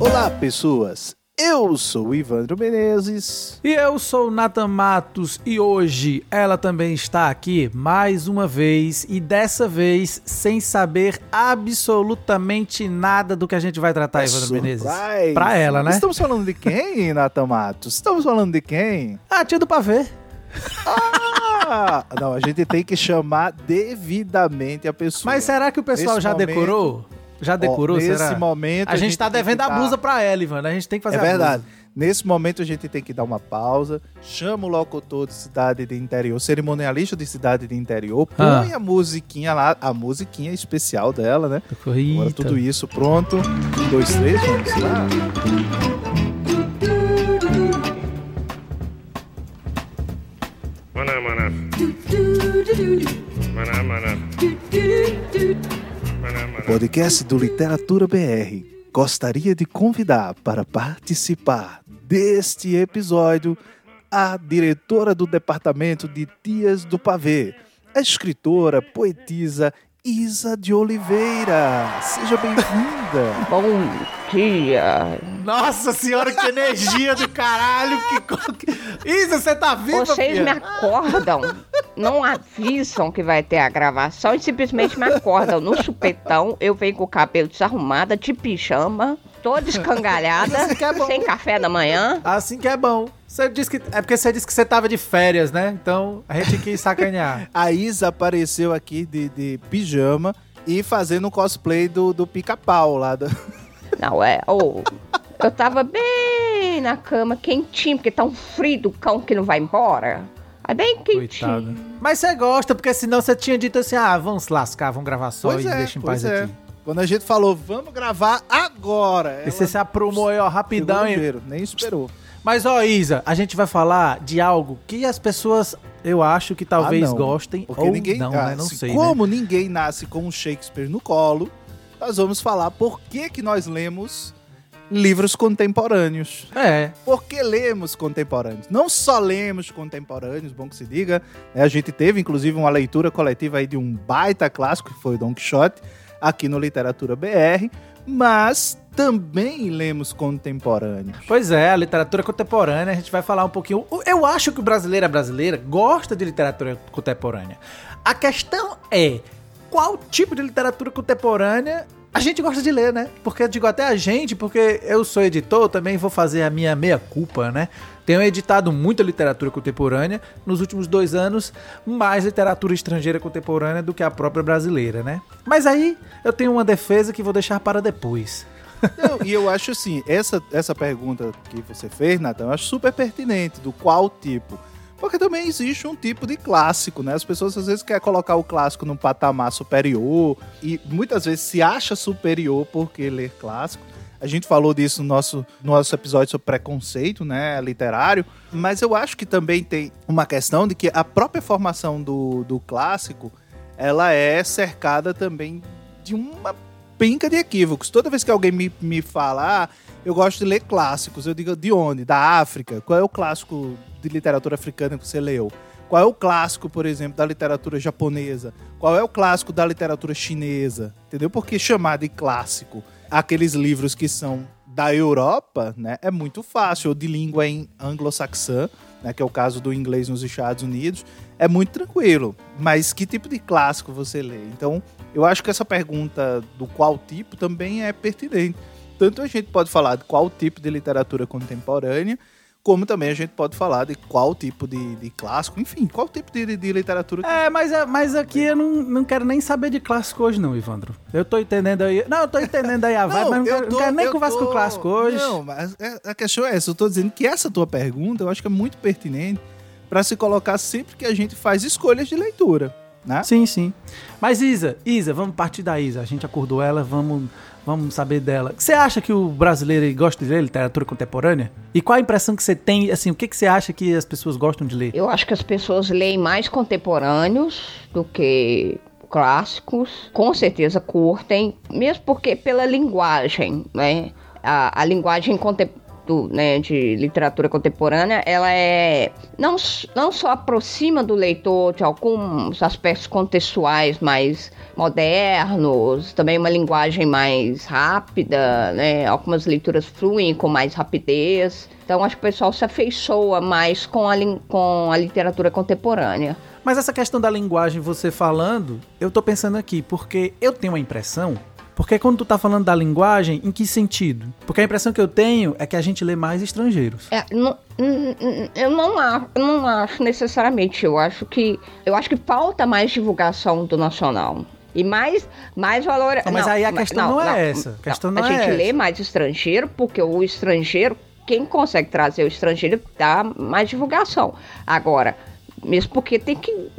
Olá, pessoas! Eu sou o Ivandro Menezes. E eu sou o Nathan Matos e hoje ela também está aqui mais uma vez e dessa vez sem saber absolutamente nada do que a gente vai tratar, Ivandro Menezes. Surprise. Pra ela, né? Estamos falando de quem, Nathan Matos? Estamos falando de quem? Ah, tia do pavê. Ah, não, a gente tem que chamar devidamente a pessoa. Mas será que o pessoal Nesse já momento- decorou? Já decorou, Ó, nesse será? momento a gente tá tem que devendo a dar- blusa pra ela, Ivandro. A gente tem que fazer É a verdade. blusa. Nesse momento a gente tem que dar uma pausa, chama o locutor de cidade de interior, cerimonialista de cidade de interior, Ah. põe a musiquinha lá, a musiquinha especial dela, né? Agora Eita. tudo isso pronto. Um, dois, três, vamos lá. Podcast do Literatura BR gostaria de convidar para participar deste episódio a diretora do Departamento de Dias do Pavê, a escritora, poetisa Isa de Oliveira. Seja bem-vinda. Bom dia. Nossa senhora, que energia do caralho. Que... Isa, você tá viva, Vocês filha? me acordam, não avisam que vai ter a gravação e simplesmente me acordam no chupetão. Eu venho com o cabelo desarrumado, de pijama, toda escangalhada, que é bom. sem café da manhã. Assim que é bom. Você disse que... É porque você disse que você tava de férias, né? Então a gente quis sacanear. A Isa apareceu aqui de, de pijama e fazendo um cosplay do, do pica-pau lá. Do... Não, é. ô, eu tava bem na cama, quentinho, porque tá um frio do cão que não vai embora. É bem quentinho. Coitada. Mas você gosta, porque senão você tinha dito assim: ah, vamos se lascar, vamos gravar só Pois e é, deixa em pois paz é. aqui. Quando a gente falou, vamos gravar agora. E você se aprumou aí, ó, rapidão. Hein? nem esperou. Mas, ó, Isa, a gente vai falar de algo que as pessoas, eu acho que talvez Ah, gostem Porque ou ninguém, não, ah, né? Não se- sei, né? Como ninguém nasce com um Shakespeare no colo, nós vamos falar por que, que nós lemos livros contemporâneos. É, Por que lemos contemporâneos? Não só lemos contemporâneos, bom que se diga. né? A gente teve, inclusive, uma leitura coletiva aí de um baita clássico, que foi o Don Quixote, aqui no Literatura BR, mas também lemos contemporâneos. Pois é, a literatura contemporânea, a gente vai falar um pouquinho. Eu acho que o brasileiro a brasileira gosta de literatura contemporânea. A questão é qual tipo de literatura contemporânea a gente gosta de ler, né? Porque eu digo até a gente, porque eu sou editor, também vou fazer a minha meia-culpa, né? Tenho editado muita literatura contemporânea nos últimos dois anos, mais literatura estrangeira contemporânea do que a própria brasileira, né? Mas aí eu tenho uma defesa que vou deixar para depois. E eu acho assim, essa, essa pergunta que você fez, Natan, eu acho super pertinente, do qual tipo. Porque também existe um tipo de clássico, né? As pessoas às vezes querem colocar o clássico num patamar superior e muitas vezes se acha superior porque ler clássico. A gente falou disso no nosso, no nosso episódio sobre preconceito, né, literário, mas eu acho que também tem uma questão de que a própria formação do, do clássico, ela é cercada também de uma pinca de equívocos. Toda vez que alguém me, me fala, ah, eu gosto de ler clássicos, eu digo, de onde? Da África? Qual é o clássico de literatura africana que você leu? Qual é o clássico, por exemplo, da literatura japonesa? Qual é o clássico da literatura chinesa? Entendeu? Porque chamar de clássico aqueles livros que são da Europa, né, é muito fácil, ou de língua em anglo-saxã, né, que é o caso do inglês nos Estados Unidos, é muito tranquilo. Mas que tipo de clássico você lê? Então, eu acho que essa pergunta do qual tipo também é pertinente. Tanto a gente pode falar de qual tipo de literatura contemporânea, como também a gente pode falar de qual tipo de, de clássico, enfim, qual tipo de, de literatura. É, mas, mas aqui eu não, não quero nem saber de clássico hoje, não, Ivandro. Eu tô entendendo aí. Não, eu tô entendendo aí a vibe, mas não quero, não quero nem eu conversa com o clássico hoje. Não, mas é- a questão é essa. Eu tô dizendo que essa tua pergunta eu acho que é muito pertinente para se colocar sempre que a gente faz escolhas de leitura. né? Sim, sim. Mas Isa, Isa, vamos partir da Isa. A gente acordou ela, vamos, vamos saber dela. Você acha que o brasileiro gosta de ler literatura contemporânea? E qual a impressão que você tem, assim, o que, que você acha que as pessoas gostam de ler? Eu acho que as pessoas leem mais contemporâneos do que clássicos. Com certeza curtem, mesmo porque pela linguagem, né? A, a linguagem contemporânea né, de literatura contemporânea, ela é não, não só aproxima do leitor de alguns aspectos contextuais mais modernos, também uma linguagem mais rápida, né, algumas leituras fluem com mais rapidez. Então acho que o pessoal se afeiçoa mais com a, com a literatura contemporânea. Mas essa questão da linguagem, você falando, eu tô pensando aqui, porque eu tenho a impressão porque quando tu tá falando da linguagem, em que sentido? Porque a impressão que eu tenho é que a gente lê mais estrangeiros. É, não, eu não, acho, não acho necessariamente. Eu acho que eu acho que falta mais divulgação do nacional. E mais, mais valor. Não, mas não, aí a questão não, não é essa. A questão não, a é gente essa. lê mais estrangeiro porque o estrangeiro, quem consegue trazer o estrangeiro, dá mais divulgação. Agora, mesmo porque tem que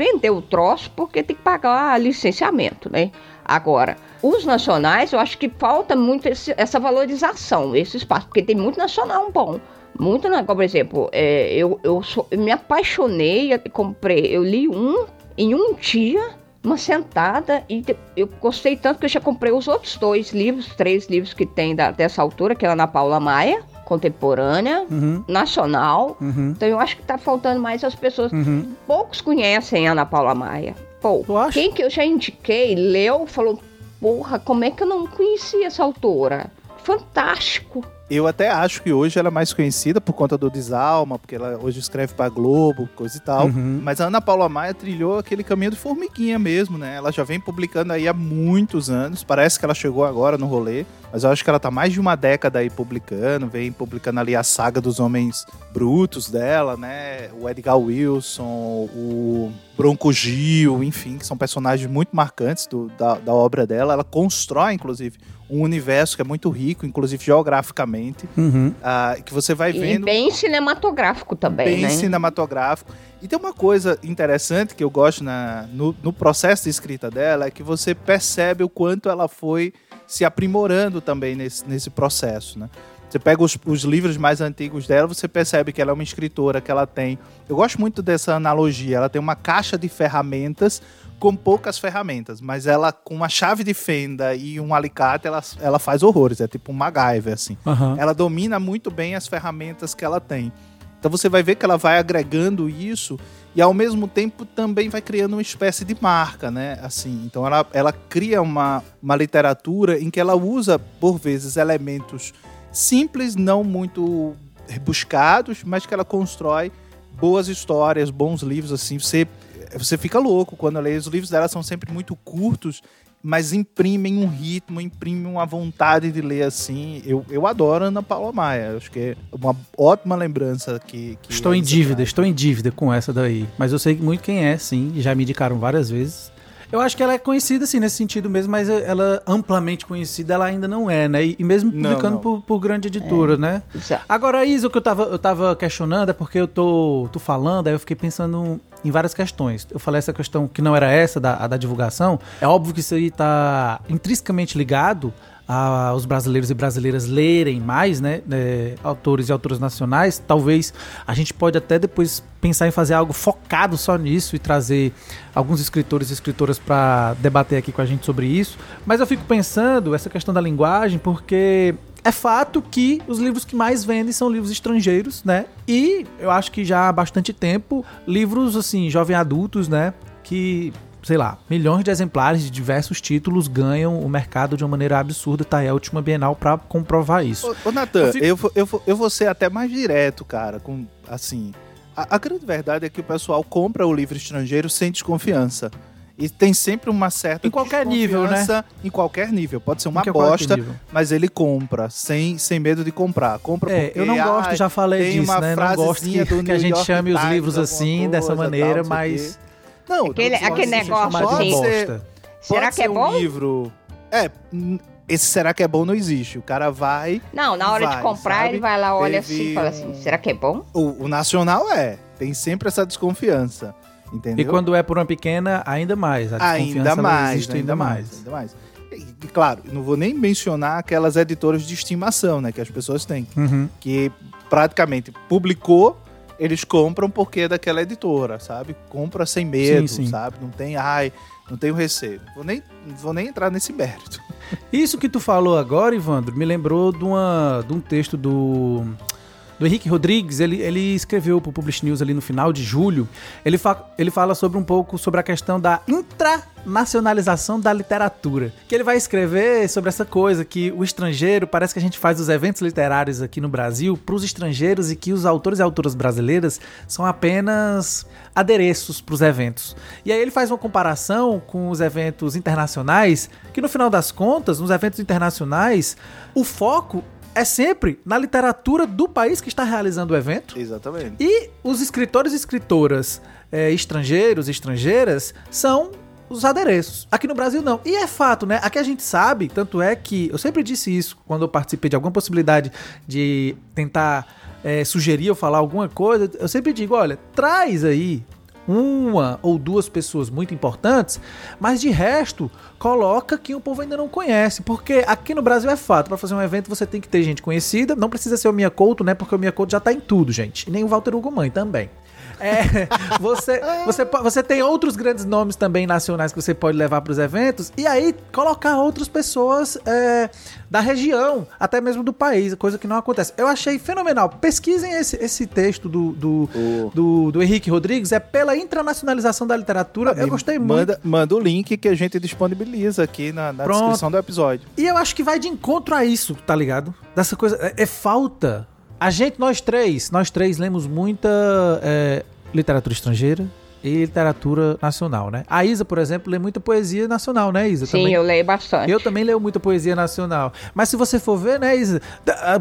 vender o troço, porque tem que pagar licenciamento, né? Agora, os nacionais, eu acho que falta muito esse, essa valorização, esse espaço, porque tem muito nacional bom. Muito, por exemplo, é, eu, eu, sou, eu me apaixonei, eu comprei, eu li um em um dia, uma sentada, e eu gostei tanto que eu já comprei os outros dois livros, três livros que tem da, dessa altura, que é a Ana Paula Maia, contemporânea, uhum. nacional. Uhum. Então eu acho que está faltando mais as pessoas. Uhum. Poucos conhecem a Ana Paula Maia. Pô, quem que eu já indiquei, leu, falou, porra, como é que eu não conhecia essa autora? Fantástico. Eu até acho que hoje ela é mais conhecida por conta do Desalma, porque ela hoje escreve pra Globo, coisa e tal. Uhum. Mas a Ana Paula Maia trilhou aquele caminho de formiguinha mesmo, né? Ela já vem publicando aí há muitos anos. Parece que ela chegou agora no rolê. Mas eu acho que ela tá mais de uma década aí publicando, vem publicando ali a saga dos homens brutos dela, né? O Edgar Wilson, o Bronco Gil, enfim, que são personagens muito marcantes do, da, da obra dela. Ela constrói, inclusive, um universo que é muito rico, inclusive geograficamente, uhum. uh, que você vai vendo... E bem cinematográfico também, bem né? Bem cinematográfico. E tem uma coisa interessante que eu gosto na, no, no processo de escrita dela, é que você percebe o quanto ela foi se aprimorando também nesse, nesse processo, né? Você pega os, os, livros mais antigos dela, você percebe que ela é uma escritora, que ela tem. Eu gosto muito dessa analogia. Ela tem uma caixa de ferramentas com poucas ferramentas, mas ela, com uma chave de fenda e um alicate, ela, ela faz horrores. É tipo um MacGyver, assim. Uhum. Ela domina muito bem as ferramentas que ela tem. Então você vai ver que ela vai agregando isso e ao mesmo tempo também vai criando uma espécie de marca, né? Assim, então ela, ela cria uma, uma literatura em que ela usa, por vezes, elementos simples, não muito rebuscados, mas que ela constrói boas histórias, bons livros, assim, você você fica louco quando lê. Os livros dela são sempre muito curtos, mas imprimem um ritmo, imprimem uma vontade de ler assim. Eu, eu adoro Ana Paula Maia. Acho que é uma ótima lembrança que. que estou em dívida, estou em dívida com essa daí. Mas eu sei muito quem é, sim. Já me indicaram várias vezes. Eu acho que ela é conhecida, assim, nesse sentido mesmo, mas ela amplamente conhecida, ela ainda não é, né? E mesmo publicando não, não. Por, por, grande editora, é. né? Exato. Agora, Isa, o que eu tava, eu tava questionando é porque eu tô, tô falando, aí eu fiquei pensando em várias questões. Eu falei essa questão que não era essa, da, da divulgação. É óbvio que isso aí tá intrinsecamente ligado a, os brasileiros e brasileiras lerem mais, né, é, autores e autoras nacionais, talvez a gente pode até depois pensar em fazer algo focado só nisso e trazer alguns escritores e escritoras para debater aqui com a gente sobre isso. Mas eu fico pensando essa questão da linguagem porque é fato que os livros que mais vendem são livros estrangeiros, né? E eu acho que já há bastante tempo livros assim jovem adultos, né? Que sei lá, milhões de exemplares de diversos títulos ganham o mercado de uma maneira absurda. Tá aí a última Bienal para comprovar isso. Ô, ô Natan, eu, fico... eu, vou, eu, vou, eu vou ser até mais direto, cara, com assim. A, a, grande verdade é que o pessoal compra o livro estrangeiro sem desconfiança. E tem sempre uma certa em qualquer nível, né? Em qualquer nível. Pode ser uma bosta, mas ele compra sem, sem medo de comprar. Compra é, porque eu não gosto, já falei disso, né? Não gosto que, que a gente York chame Times, os livros assim, dessa maneira, tal, mas não, aquele, aquele negócio assim. Ser, será que é bom? Um livro. É, esse será que é bom não existe. O cara vai. Não, na hora vai, de comprar, sabe? ele vai lá, olha Teve assim e fala assim: será que é bom? O, o nacional é. Tem sempre essa desconfiança. Entendeu? E quando é por uma pequena, ainda mais. A Ainda mais, existe ainda mais, ainda mais. E, claro, não vou nem mencionar aquelas editoras de estimação, né, que as pessoas têm, Uhum. que praticamente publicou, eles compram porque é daquela editora, sabe? Compra sem medo, Sim, sim. sabe? Não tem, ai, não tenho receio. Vou nem, vou nem entrar nesse mérito. Isso que tu falou agora, Ivandro, me lembrou de, uma, de um texto do, do Henrique Rodrigues. Ele, ele escreveu para o Publish News ali no final de julho. Ele, fa, ele fala sobre um pouco sobre a questão da intranacionalização da literatura. Que ele vai escrever sobre essa coisa que o estrangeiro, parece que a gente faz os eventos literários aqui no Brasil para os estrangeiros e que os autores e autoras brasileiras são apenas adereços para os eventos. E aí ele faz uma comparação com os eventos internacionais, que no final das contas, nos eventos internacionais, o foco é sempre na literatura do país que está realizando o evento. Exatamente. E os escritores e escritoras eh, estrangeiros e estrangeiras são os adereços. Aqui no Brasil não. E é fato, né? Aqui a gente sabe, tanto é que eu sempre disse isso quando eu participei de alguma possibilidade de tentar eh, sugerir ou falar alguma coisa. Eu sempre digo: olha, traz aí uma ou duas pessoas muito importantes, mas de resto, coloca que o povo ainda não conhece, porque aqui no Brasil é fato, para fazer um evento você tem que ter gente conhecida, não precisa ser o Mia Couto, né, porque o Mia Couto já tá em tudo, gente, e nem o Walter Hugo Mãe também. É, você, você, você tem outros grandes nomes também nacionais que você pode levar para os eventos e aí colocar outras pessoas é, da região, até mesmo do país, coisa que não acontece. Eu achei fenomenal. Pesquisem esse, esse texto do, do, do, do Henrique Rodrigues, é pela internacionalização da literatura. Eu Me gostei muito. manda, Manda o link que a gente disponibiliza aqui na, na descrição do episódio. E eu acho que vai de encontro a isso, tá ligado? Dessa coisa. É, é falta. A gente, nós três, nós três lemos muita é, literatura estrangeira e literatura nacional, né? A Isa, por exemplo, lê muita poesia nacional, né, Isa? Sim, eu leio bastante. Eu também leio muita poesia nacional. Mas se você for ver, né, Isa?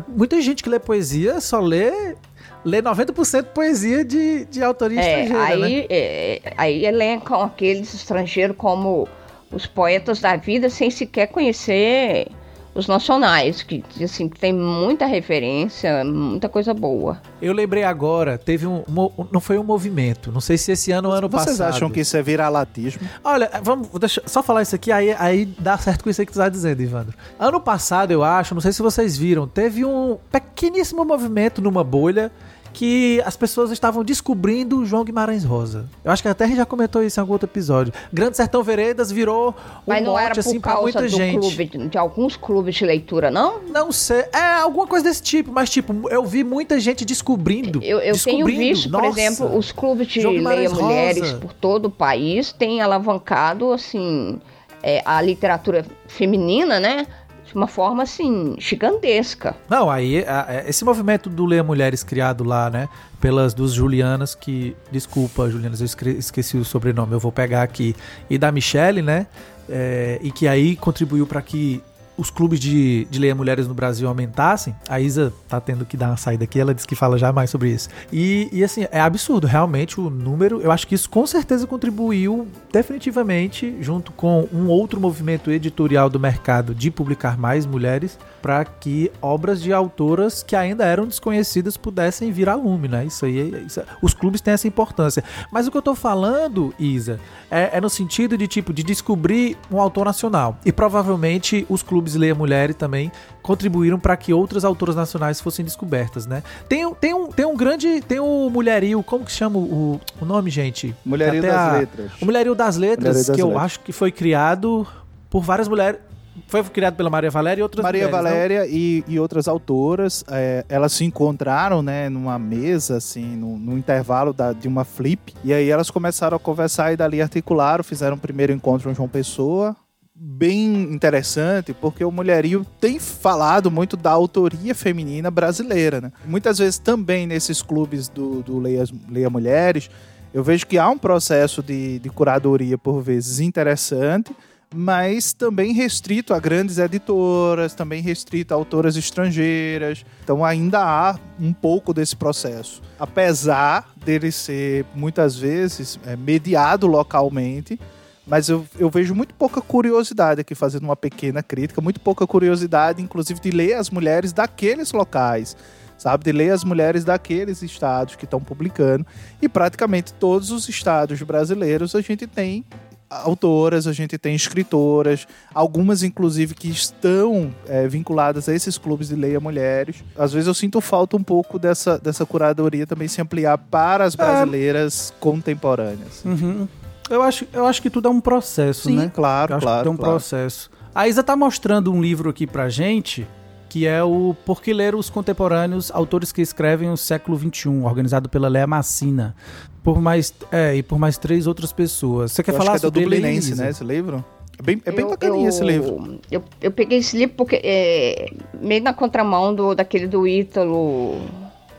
Muita gente que lê poesia só lê. Lê 90% poesia de, de autoria É, estrangeira, né? aí, é, aí elencam aqueles estrangeiros como os poetas da vida sem sequer conhecer os nacionais, que assim, tem muita referência, muita coisa boa. Eu lembrei agora, teve um. Não foi um movimento. Não sei se esse ano ou ano Vocês passado. acham que isso é viralatismo? Olha, vamos deixa, só falar isso aqui, aí, aí dá certo com isso aí que tu tá dizendo, Ivandro. Ano passado, eu acho, não sei se vocês viram, teve um pequeníssimo movimento numa bolha que as pessoas estavam descobrindo o João Guimarães Rosa. Eu acho que até a gente já comentou isso em algum outro episódio. Grande Sertão Veredas virou um Mas não mote, era por assim, causa muita do gente. clube, de, alguns clubes de leitura, não? Não sei, é alguma coisa desse tipo, mas tipo, eu vi muita gente descobrindo. Eu, eu tenho descobrindo. visto, por Nossa. exemplo, os clubes de Leia Mulheres por todo o país têm alavancado, assim, é, a literatura feminina, né? De uma forma, assim, gigantesca. Não, aí a- a- esse movimento do Leia Mulheres criado lá, né, pelas duas Julianas que, desculpa, Julianas, eu esqueci o sobrenome, eu vou pegar aqui, e da Michelle, né, é, e que aí contribuiu para que os clubes de, de Leia Mulheres no Brasil aumentassem. A Isa tá tendo que dar uma saída aqui, ela disse que fala já mais sobre isso. E, e assim, é absurdo, realmente o número, eu acho que isso com certeza contribuiu definitivamente, junto com um outro movimento editorial do mercado de publicar mais mulheres, para que obras de autoras que ainda eram desconhecidas pudessem vir a lume, né? Isso aí, isso é- os clubes têm essa importância. Mas o que eu tô falando, Isa, é, é no sentido de tipo de descobrir um autor nacional. E provavelmente os clubes Leia Mulher também contribuíram para que outras autoras nacionais fossem descobertas, né? Tem, um- tem, um, tem um grande. Tem o Mulherio, como que chama o, o nome, gente? Mulherio das a- Letras. O Mulherio das Letras, Mulherio das que eu Letras. acho que foi criado por várias mulheres. Foi criado pela Maria Valéria e outras Maria mulheres. Valéria e, e outras autoras, é, elas se encontraram, né, numa mesa, assim, no, no intervalo da- de uma flip, e aí elas começaram a conversar e dali articularam, fizeram o primeiro encontro em João Pessoa, bem interessante, porque o Mulherio tem falado muito da autoria feminina brasileira, né? Muitas vezes também nesses clubes do, do Leia, Leia Mulheres, eu vejo que há um processo de, de curadoria, por vezes, interessante, mas também restrito a grandes editoras, também restrito a autoras estrangeiras. Então ainda há um pouco desse processo. Apesar dele ser muitas vezes é, mediado localmente, mas eu, eu vejo muito pouca curiosidade aqui, fazendo uma pequena crítica, muito pouca curiosidade, inclusive, de ler as mulheres daqueles locais. sabe? De ler as mulheres daqueles estados que estão publicando. E praticamente todos os estados brasileiros a gente tem autoras, a gente tem escritoras, algumas inclusive que estão é, vinculadas a esses clubes de leia mulheres. Às vezes eu sinto falta um pouco dessa, dessa curadoria também se ampliar para as brasileiras contemporâneas. Uhum. Eu, acho, eu acho que tudo é um processo, Sim, né? claro, Eu acho claro. que tem um claro. processo. A Isa tá mostrando um livro aqui pra gente, que é o Por que Ler os Contemporâneos, Autores que Escrevem o Século XXI, organizado pela Lea Massina. Por mais, é, e por mais três outras pessoas. Você quer Eu falar acho que é do sobre ele, Dublinense, Isa? né, esse livro? É bem, é bem Eu- bacaninha eu- esse livro. Eu, eu peguei esse livro porque é meio na contramão do, daquele do Ítalo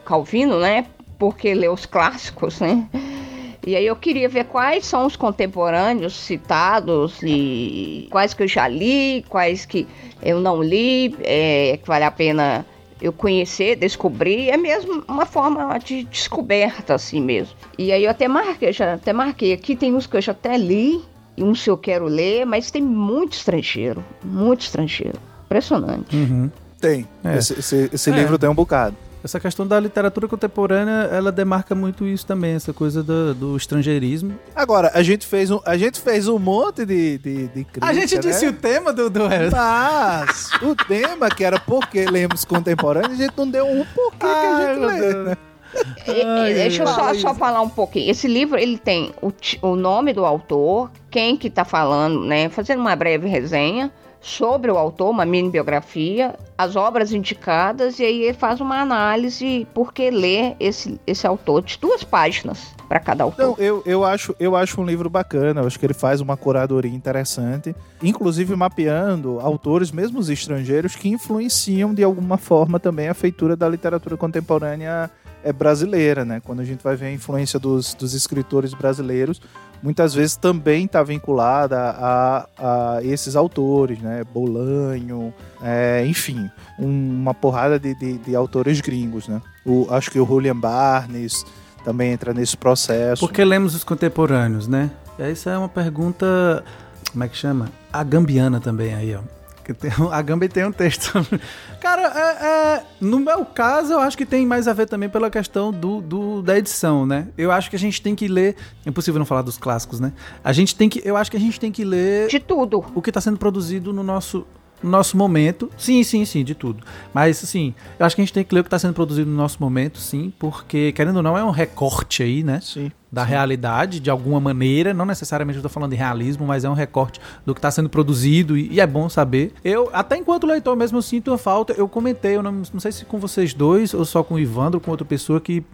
Calvino, né? Porque lê os clássicos, né? E aí eu queria ver quais são os contemporâneos citados e quais que eu já li, quais que eu não li, é, que vale a pena eu conhecer, descobrir, é mesmo uma forma de descoberta assim mesmo. E aí eu até marquei, já até marquei aqui, tem uns que eu já até li, e uns que eu quero ler, mas tem muito estrangeiro, muito estrangeiro. Impressionante. Uhum. Tem. É. Esse, esse- esse É. livro tem um bocado. Essa questão da literatura contemporânea, ela demarca muito isso também, essa coisa do, do estrangeirismo. Agora, a gente fez um, a gente fez um monte de, de, de crítica, A gente disse né? o tema do... do... Mas o tema que era por que lemos contemporâneo, a gente não deu um porquê que a Ai, gente lê, né? E- e Ai, deixa eu só, só falar um pouquinho. Esse livro, ele tem o, o nome do autor, quem que tá falando, né? Fazendo uma breve resenha sobre o autor, uma mini biografia, as obras indicadas, e aí ele faz uma análise por que ler esse, esse autor, de duas páginas para cada autor. Não, eu, eu, acho, eu acho um livro bacana, eu acho que ele faz uma curadoria interessante, inclusive mapeando autores, mesmo os estrangeiros, que influenciam de alguma forma também a feitura da literatura contemporânea é, brasileira, né? Quando a gente vai ver a influência dos, dos escritores brasileiros, muitas vezes também está vinculada a, a esses autores, né? Bolanho, é, enfim, um- uma porrada de, de, de autores gringos, né? O, acho que o Julian Barnes também entra nesse processo. Por que lemos os contemporâneos, né? Essa é uma pergunta. Como é que chama? A Gambiana também aí, ó. Que tem- A Gambia tem um texto. Cara, é, é- no meu caso, eu acho que tem mais a ver também pela questão do, do- da edição, né? Eu acho que a gente tem que ler. É impossível não falar dos clássicos, né? A gente tem que. Eu acho que a gente tem que ler De tudo. o que está sendo produzido no nosso, no nosso momento. Sim, sim, sim, de tudo. Mas, assim, eu acho que a gente tem que ler o que está sendo produzido no nosso momento, sim, porque, querendo ou não, é um recorte aí, né? Sim. Da realidade, de alguma maneira. Não necessariamente eu tô falando de realismo, mas é um recorte do que está sendo produzido e, e é bom saber. Eu, até enquanto leitor mesmo, eu sinto uma falta. Eu comentei, eu não, não sei se com vocês dois ou só com o Ivandro ou com outra pessoa, que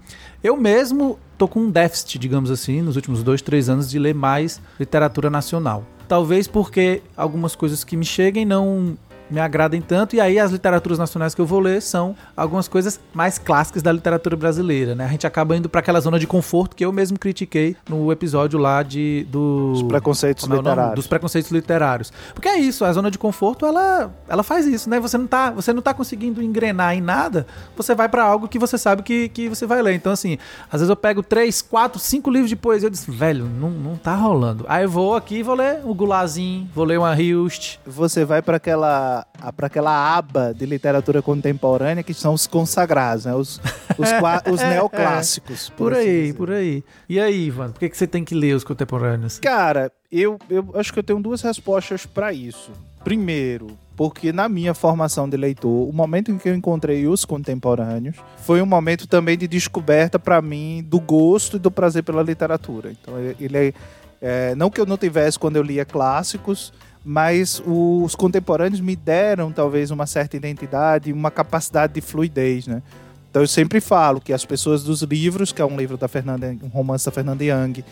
eu mesmo tô com um déficit, digamos assim, nos últimos dois, três anos de ler mais literatura nacional. Talvez porque algumas coisas que me cheguem não me agradem tanto, e aí as literaturas nacionais que eu vou ler são algumas coisas mais clássicas da literatura brasileira, né? A gente acaba indo para aquela zona de conforto que eu mesmo critiquei no episódio lá de do Os preconceitos é o nome? literários. Dos preconceitos literários. Porque é isso, a zona de conforto, ela, ela faz isso, né? Você não tá, você não tá conseguindo engrenar em nada, você vai pra algo que você sabe que, que você vai ler. Então, assim, às vezes eu pego três, quatro, cinco livros de poesia, eu disse, velho, não, não tá rolando. Aí eu vou aqui e vou ler o Gulazinho, vou ler uma Hilst. Você vai para aquela para aquela aba de literatura contemporânea que são os consagrados, né? Os, os, qua- os neoclássicos. Por assim aí, dizer. por aí. E aí, Ivan, por que, que você tem que ler os contemporâneos? Cara, eu, eu acho que eu tenho duas respostas para isso. Primeiro, porque na minha formação de leitor, o momento em que eu encontrei os contemporâneos foi um momento também de descoberta para mim do gosto e do prazer pela literatura. Então, ele é, é, não que eu não tivesse quando eu lia clássicos, mas os contemporâneos me deram talvez uma certa identidade, uma capacidade de fluidez, né? Então eu sempre falo que as pessoas dos livros, que é um livro da Fernanda, um romance da Fernanda Young,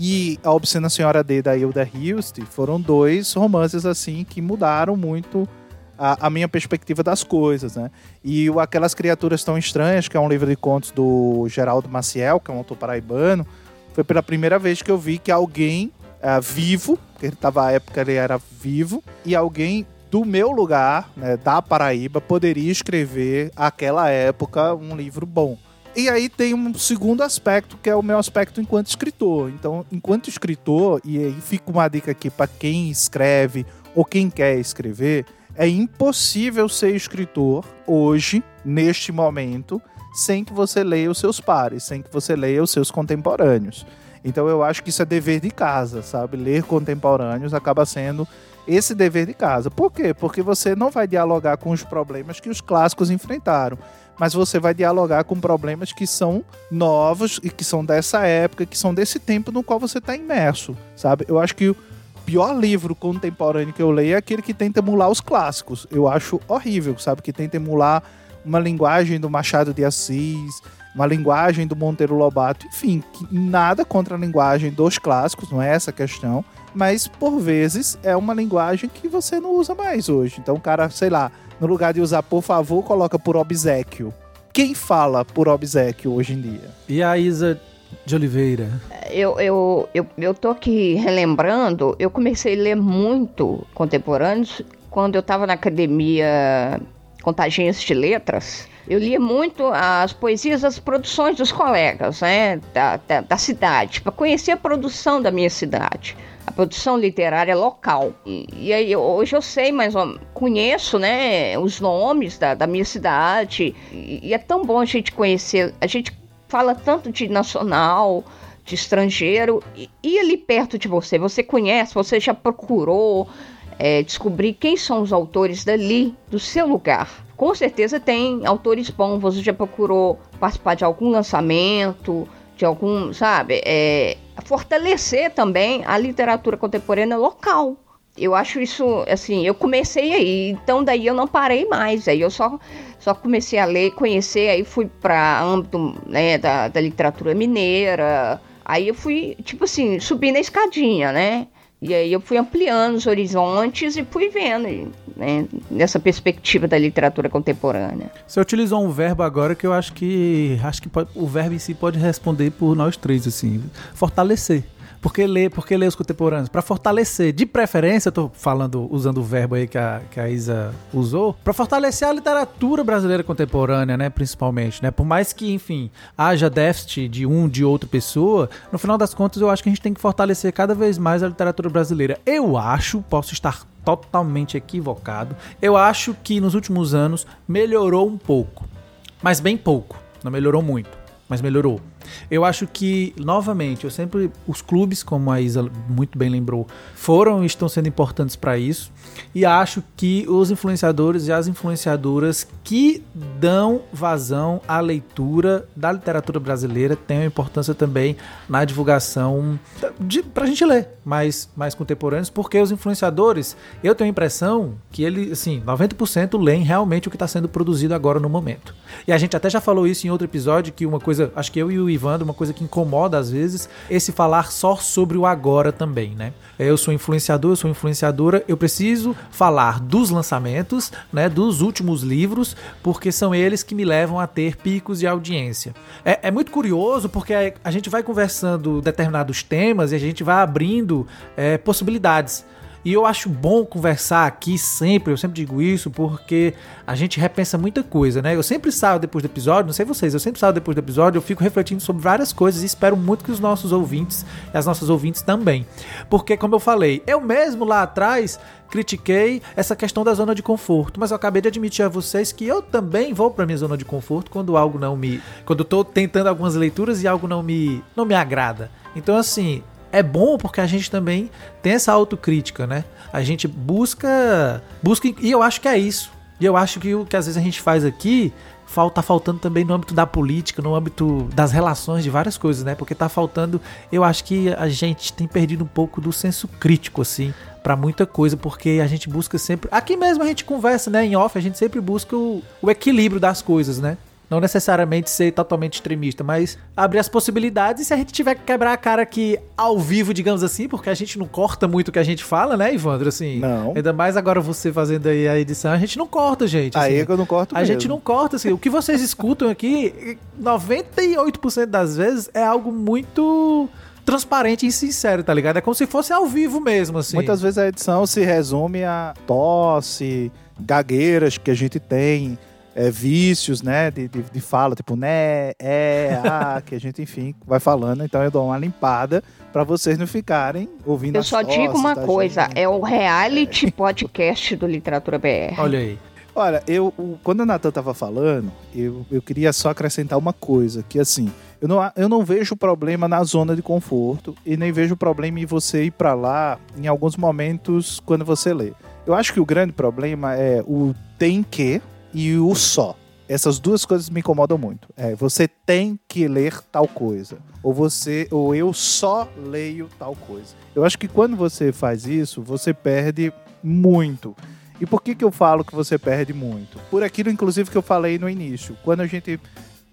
e A Obscena Senhora D, da Hilda Hilst, foram dois romances assim que mudaram muito a, a minha perspectiva das coisas, né? E o Aquelas Criaturas Tão Estranhas, que é um livro de contos do Geraldo Maciel, que é um autor paraibano, foi pela primeira vez que eu vi que alguém ah, vivo, porque ele estava à época ele era vivo, e alguém do meu lugar, né, da Paraíba, poderia escrever aquela época um livro bom. E aí tem um segundo aspecto, que é o meu aspecto enquanto escritor. Então, enquanto escritor, e aí fica uma dica aqui para quem escreve ou quem quer escrever, é impossível ser escritor hoje, neste momento, sem que você leia os seus pares, sem que você leia os seus contemporâneos. Então eu acho que isso é dever de casa, sabe? Ler contemporâneos acaba sendo esse dever de casa. Por quê? Porque você não vai dialogar com os problemas que os clássicos enfrentaram, mas você vai dialogar com problemas que são novos e que são dessa época, que são desse tempo no qual você está imerso, sabe? Eu acho que o pior livro contemporâneo que eu leio é aquele que tenta emular os clássicos. Eu acho horrível, sabe? Que tenta emular uma linguagem do Machado de Assis, uma linguagem do Monteiro Lobato, enfim, nada contra a linguagem dos clássicos, não é essa a questão, mas por vezes é uma linguagem que você não usa mais hoje. Então o cara, sei lá, no lugar de usar por favor, coloca por obsequio. Quem fala por obsequio hoje em dia? E a Isa de Oliveira? Eu, eu, eu, eu tô aqui relembrando, eu comecei a ler muito contemporâneos quando eu estava na academia Contagiantes de Letras. Eu lia muito as poesias, as produções dos colegas, né, da, da, da cidade, para conhecer a produção da minha cidade a produção literária local. E, e aí hoje eu sei, mas conheço, né, os nomes da, da minha cidade. E, e, é tão bom a gente conhecer. A gente fala tanto de nacional, de estrangeiro e, e ali perto de você. Você conhece, você já procurou é, descobrir quem são os autores dali, do seu lugar. Com certeza tem autores bons. Você já procurou participar de algum lançamento, de algum, sabe? É, fortalecer também a literatura contemporânea local. Eu acho isso, assim, eu comecei aí, então daí eu não parei mais. Aí eu só, só comecei a ler, conhecer, aí fui para âmbito né, da, da literatura mineira. Aí eu fui, tipo assim, subindo a escadinha, né? E aí eu fui ampliando os horizontes e fui vendo, né, nessa perspectiva da literatura contemporânea. Você utilizou um verbo agora que eu acho que acho que pode, o verbo em si pode responder por nós três assim, fortalecer. Por que ler, por que ler os contemporâneos? Para fortalecer, de preferência, eu tô falando, usando o verbo aí que a, que a Isa usou, para fortalecer a literatura brasileira contemporânea, né, principalmente, né? Por mais que, enfim, haja déficit de um, de outra pessoa, no final das contas eu acho que a gente tem que fortalecer cada vez mais a literatura brasileira. Eu acho, posso estar totalmente equivocado, eu acho que nos últimos anos melhorou um pouco, mas bem pouco, não melhorou muito, mas melhorou. Eu acho que, novamente, eu sempre. Os clubes, como a Isa muito bem lembrou, foram e estão sendo importantes para isso. E acho que os influenciadores e as influenciadoras que dão vazão à leitura da literatura brasileira têm uma importância também na divulgação de, pra gente ler mais, mais contemporâneos, porque os influenciadores, eu tenho a impressão que ele, assim, 90% leem realmente o que está sendo produzido agora no momento. E a gente até já falou isso em outro episódio, que uma coisa, acho que eu e o Ivandro, uma coisa que incomoda às vezes, esse falar só sobre o agora também, né? Eu sou influenciador, eu sou influenciadora, eu preciso falar dos lançamentos, né, dos últimos livros, porque são eles que me levam a ter picos de audiência. É, é muito curioso porque a, gente vai conversando determinados temas e a gente vai abrindo é, possibilidades. E eu acho bom conversar aqui sempre, eu sempre digo isso, porque a gente repensa muita coisa, né? Eu sempre saio depois do episódio, não sei vocês, eu sempre saio depois do episódio, eu fico refletindo sobre várias coisas e espero muito que os nossos ouvintes e as nossas ouvintes também. Porque, como eu falei, eu mesmo lá atrás critiquei essa questão da zona de conforto, mas eu acabei de admitir a vocês que eu também vou para minha zona de conforto quando algo não me, quando eu tô tentando algumas leituras e algo não me não me agrada. Então assim, é bom porque a gente também tem essa autocrítica, né? A gente busca. busca e eu acho que é isso. E eu acho que o que às vezes a gente faz aqui falta faltando também no âmbito da política, no âmbito das relações de várias coisas, né? Porque tá faltando, eu acho que a gente tem perdido um pouco do senso crítico assim para muita coisa, porque a gente busca sempre, aqui mesmo a gente conversa, né, em off, a gente sempre busca o, o equilíbrio das coisas, né? Não necessariamente ser totalmente extremista, mas abrir as possibilidades. E se a gente tiver que quebrar a cara aqui ao vivo, digamos assim, porque a gente não corta muito o que a gente fala, né, Ivandro? Assim, não. Ainda mais agora você fazendo aí a edição, a gente não corta, gente. Assim, aí é que eu não corto A mesmo. gente não corta, assim. o que vocês escutam aqui, 98% das vezes é algo muito transparente e sincero, tá ligado? É como se fosse ao vivo mesmo, assim. Muitas vezes a edição se resume a tosse, gagueiras que a gente tem é, vícios, né, de, de, de, fala, tipo, né, é, ah, que a gente, enfim, vai falando. Então eu dou uma limpada para vocês não ficarem ouvindo Eu só digo uma coisa, gente. é o reality é. podcast do Literatura BR. Olha aí. Olha, eu, o- quando a Natan tava falando, eu, eu queria só acrescentar uma coisa, que assim, eu não, eu não vejo problema na zona de conforto e nem vejo problema em você ir pra lá em alguns momentos quando você lê. Eu acho que o grande problema é o tem que e o só. Essas duas coisas me incomodam muito. É, você tem que ler tal coisa, ou você, ou eu só leio tal coisa. Eu acho que quando você faz isso, você perde muito. E por que, que eu falo que você perde muito? Por aquilo, inclusive, que eu falei no início. Quando a gente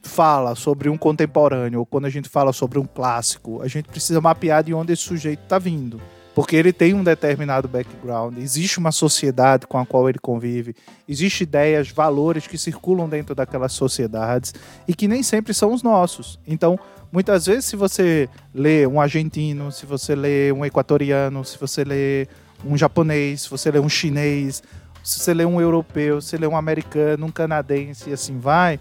fala sobre um contemporâneo, ou quando a gente fala sobre um clássico, a gente precisa mapear de onde esse sujeito está vindo. Porque ele tem um determinado background, existe uma sociedade com a qual ele convive, existem ideias, valores que circulam dentro daquelas sociedades e que nem sempre são os nossos. Então, muitas vezes, se você lê um argentino, se você lê um equatoriano, se você lê um japonês, se você lê um chinês, se você lê um europeu, se você lê um americano, um canadense e assim vai,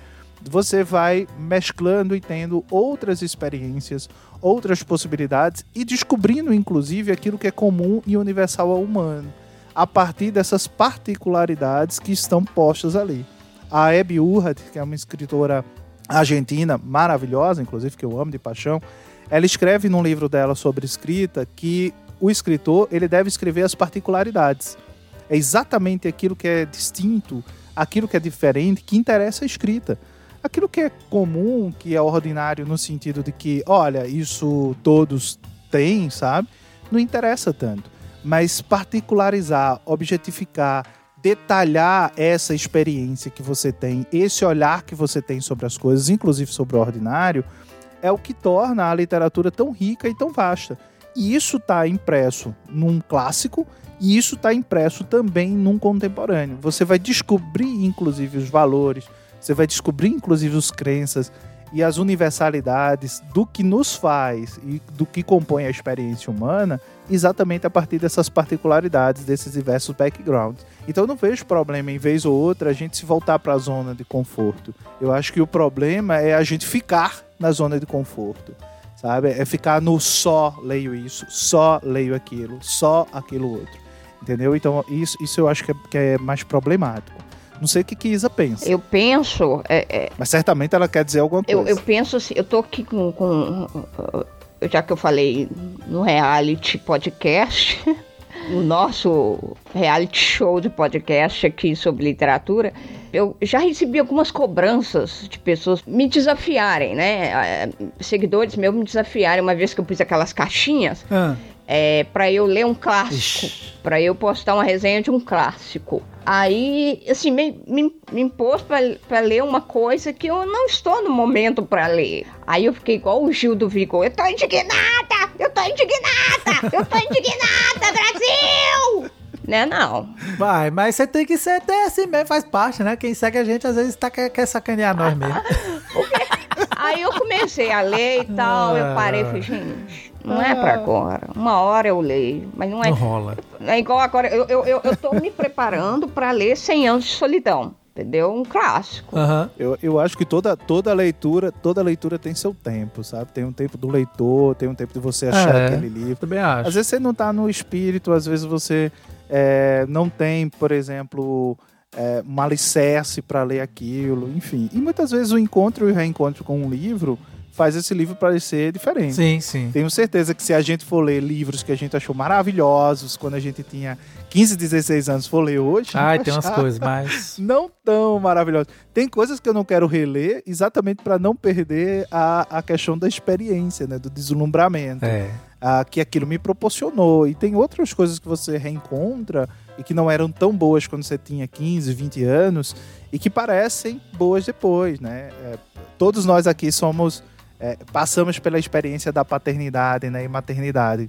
você vai mesclando e tendo outras experiências, outras possibilidades e descobrindo, inclusive, aquilo que é comum e universal ao humano, a partir dessas particularidades que estão postas ali. A Abby Urrat, que é uma escritora argentina maravilhosa, inclusive, que eu amo de paixão, ela escreve num livro dela sobre escrita que o escritor ele deve escrever as particularidades. É exatamente aquilo que é distinto, aquilo que é diferente, que interessa a escrita. Aquilo que é comum, que é ordinário no sentido de que, olha, isso todos têm, sabe? Não interessa tanto. Mas particularizar, objetificar, detalhar essa experiência que você tem, esse olhar que você tem sobre as coisas, inclusive sobre o ordinário, é o que torna a literatura tão rica e tão vasta. E isso está impresso num clássico e isso está impresso também num contemporâneo. Você vai descobrir, inclusive, os valores, você vai descobrir, inclusive, as crenças e as universalidades do que nos faz e do que compõe a experiência humana, exatamente a partir dessas particularidades, desses diversos backgrounds. Então eu não vejo problema, em vez ou outra, a gente se voltar para a zona de conforto. Eu acho que o problema é a gente ficar na zona de conforto sabe? É ficar no só leio isso, só leio aquilo, só aquilo outro. Entendeu? Então, isso, isso eu acho que é, que é mais problemático. Não sei o que, que Isa pensa, Eu penso, é, é, mas certamente ela quer dizer alguma coisa. eu, eu penso assim, eu tô aqui com, com, já que eu falei no reality podcast, o nosso reality show de podcast aqui sobre literatura, eu já recebi algumas cobranças de pessoas me desafiarem, né? Eh, Seguidores meus me desafiarem uma vez que eu pus aquelas caixinhas Ah, é, para eu ler um clássico, para eu postar uma resenha de um clássico. Aí, assim, me, me, me impôs para ler uma coisa que eu não estou no momento para ler. Aí eu fiquei igual o Gil do Vigor. Eu tô indignada! Eu tô indignada! Eu tô indignada, Brasil! Né, não. vai, mas você tem que ser até assim mesmo, faz parte, né? Quem segue a gente às vezes tá, quer, quer sacanear nós mesmo. Aí eu comecei a ler e tal, eu parei e falei, gente, não é pra agora. Uma hora eu leio, mas não é. Não rola. É igual agora, eu, eu, eu, eu tô me preparando pra ler 100 anos de solidão, entendeu? Um clássico. Aham. Eu, eu acho que toda, toda leitura, toda leitura tem seu tempo, sabe? Tem um tempo do leitor, tem um tempo de você achar É. aquele livro. Também acho. Às vezes você não tá no espírito, às vezes você é, não tem, por exemplo, é, um alicerce para ler aquilo, enfim. E muitas vezes o encontro e o reencontro com um livro faz esse livro parecer diferente. Sim, sim. Tenho certeza que se a gente for ler livros que a gente achou maravilhosos quando a gente tinha 15, 16 anos, for ler hoje, Ai, tem umas coisas, mas. não tão maravilhosas. Tem coisas que eu não quero reler exatamente para não perder a, a questão da experiência, né, do deslumbramento É. ah, que aquilo me proporcionou. E tem outras coisas que você reencontra e que não eram tão boas quando você tinha 15, 20 anos e que parecem boas depois, né? É, todos nós aqui somos é, passamos pela experiência da paternidade né, e maternidade.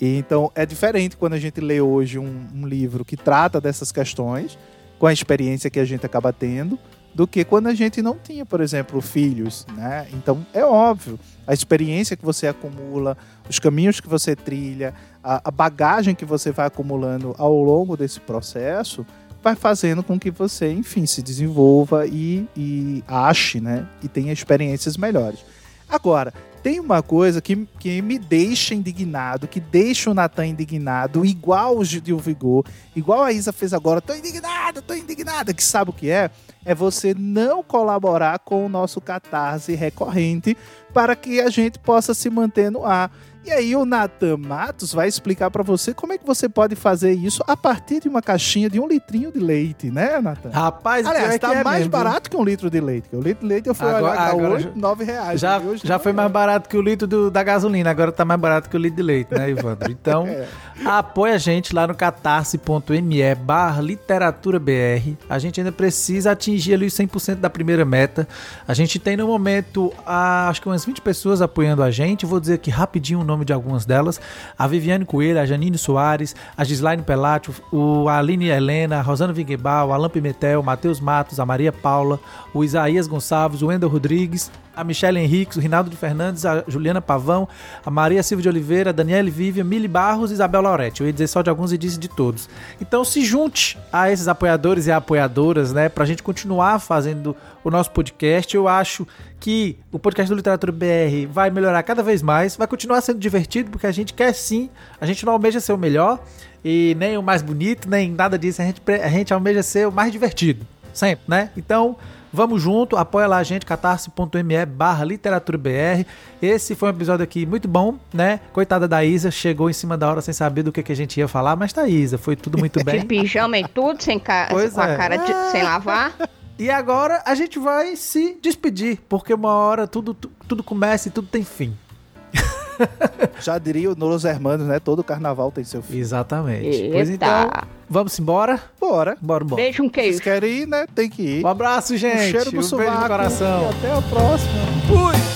E, então é diferente quando a gente lê hoje um, um livro que trata dessas questões com a experiência que a gente acaba tendo do que quando a gente não tinha, por exemplo, filhos, né? Então é óbvio a experiência que você acumula, os caminhos que você trilha, a, a bagagem que você vai acumulando ao longo desse processo vai fazendo com que você, enfim, se desenvolva e, e ache, né? E tenha experiências melhores. Agora, tem uma coisa que, que me deixa indignado, que deixa o Natan indignado, igual o Gil Vigor, igual a Isa fez agora, tô indignada, tô indignada, que sabe o que é? É você não colaborar com o nosso catarse recorrente para que a gente possa se manter no ar. E aí o Nathan Matos vai explicar para você como é que você pode fazer isso a partir de uma caixinha de um litrinho de leite, né, Nathan? Rapaz, Aliás, é tá é mais mesmo, barato que um litro de leite. que O litro de leite eu fui Agora- olhar, tá agora hoje, já- 9 reais. Já, já foi mais barato que o litro do- da gasolina, agora tá mais barato que o litro de leite, né, Ivandro? Então, É. apoia a gente lá no catarse.me barra literatura BR. A gente ainda precisa atingir ali os 100% da primeira meta. A gente tem no momento, ah, acho que umas 20 pessoas apoiando a gente. Vou dizer aqui rapidinho o nome de algumas delas. A Viviane Coelho, a Janine Soares, a Gislaine Pelati, o Aline Helena, a Rosana Viguebal, o Alan Pimentel, o Matheus Matos, a Maria Paula, o Isaías Gonçalves, o Wendel Rodrigues, a Michelle Henriques, o Rinaldo de Fernandes, a Juliana Pavão, a Maria Silva de Oliveira, a Daniele Vivian, Mili Barros e Isabel Lauretti. Eu ia dizer só de alguns e disse de todos. Então se junte a esses apoiadores e apoiadoras, né, pra gente continuar fazendo o nosso podcast. Eu acho que o podcast do Literatura BR vai melhorar cada vez mais, vai continuar sendo divertido, porque a gente quer sim, a gente não almeja ser o melhor e nem o mais bonito, nem nada disso, a gente, a gente almeja ser o mais divertido, sempre, né? Então, vamos junto, apoia lá a gente, catarse.me barra literatura BR. Esse foi um episódio aqui muito bom, né? Coitada da Isa, chegou em cima da hora sem saber do que, que a gente ia falar, mas tá Isa, foi tudo muito De bem. pijama e tudo, sem ca... Com a é. cara de- sem lavar. E agora a gente vai se despedir, porque uma hora tudo, tu- tudo começa e tudo tem fim. Já diria o Los Hermanos, né? Todo carnaval tem seu filho. Exatamente. Pois Eita. então, vamos embora? Bora. Bora, bora. Beijo um Vocês queijo. querem ir, né? Tem que ir. Um abraço, gente. Um cheiro pro um beijo sovaco. no coração. E até a próxima. Fui!